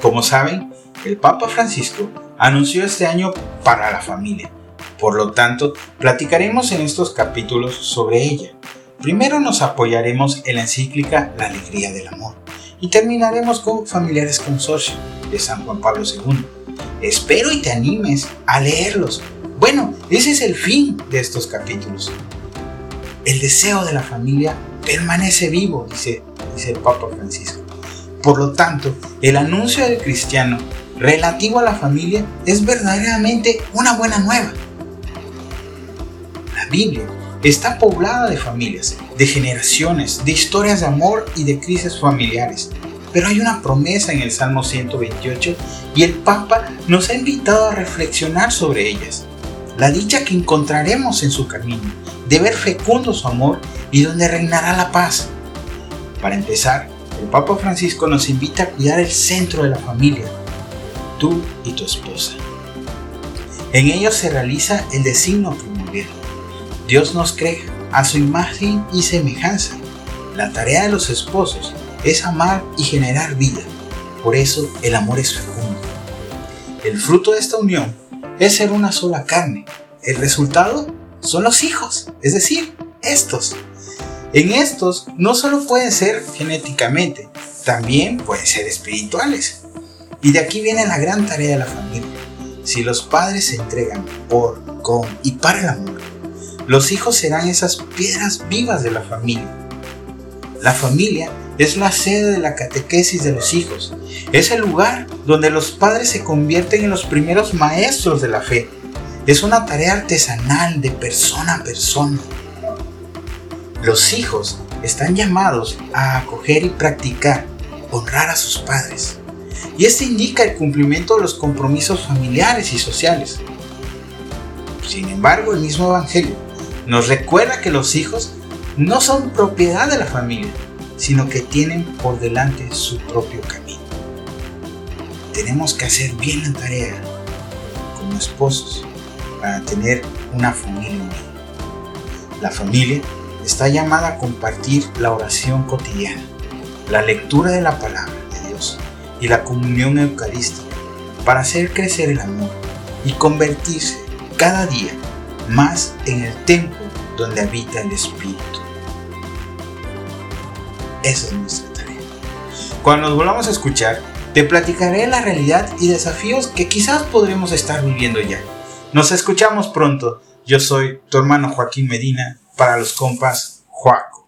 Como saben, el Papa Francisco anunció este año para la familia. Por lo tanto, platicaremos en estos capítulos sobre ella. Primero nos apoyaremos en la encíclica La Alegría del Amor y terminaremos con Familiares Consorcio de San Juan Pablo II. Espero y te animes a leerlos. Bueno, ese es el fin de estos capítulos. El deseo de la familia permanece vivo, dice, dice el Papa Francisco. Por lo tanto, el anuncio del cristiano relativo a la familia es verdaderamente una buena nueva. La Biblia está poblada de familias, de generaciones, de historias de amor y de crisis familiares. Pero hay una promesa en el Salmo 128 y el Papa nos ha invitado a reflexionar sobre ellas. La dicha que encontraremos en su camino, de ver fecundo su amor y donde reinará la paz. Para empezar, el Papa Francisco nos invita a cuidar el centro de la familia, tú y tu esposa. En ello se realiza el designio primordial. Dios nos crea a su imagen y semejanza. La tarea de los esposos es amar y generar vida. Por eso el amor es fecundo. El fruto de esta unión es ser una sola carne. El resultado son los hijos, es decir, estos. En estos no solo pueden ser genéticamente, también pueden ser espirituales. Y de aquí viene la gran tarea de la familia. Si los padres se entregan por, con y para el amor, los hijos serán esas piedras vivas de la familia. La familia es la sede de la catequesis de los hijos. Es el lugar donde los padres se convierten en los primeros maestros de la fe. Es una tarea artesanal de persona a persona. Los hijos están llamados a acoger y practicar, honrar a sus padres. Y esto indica el cumplimiento de los compromisos familiares y sociales. Sin embargo, el mismo Evangelio nos recuerda que los hijos no son propiedad de la familia, sino que tienen por delante su propio camino. Tenemos que hacer bien la tarea como esposos para tener una familia unida. La familia está llamada a compartir la oración cotidiana, la lectura de la palabra de Dios y la comunión eucarística para hacer crecer el amor y convertirse cada día más en el templo donde habita el Espíritu. Esa es nuestra tarea. Cuando nos volvamos a escuchar, te platicaré la realidad y desafíos que quizás podremos estar viviendo ya. Nos escuchamos pronto. Yo soy tu hermano Joaquín Medina para los compas Juaco.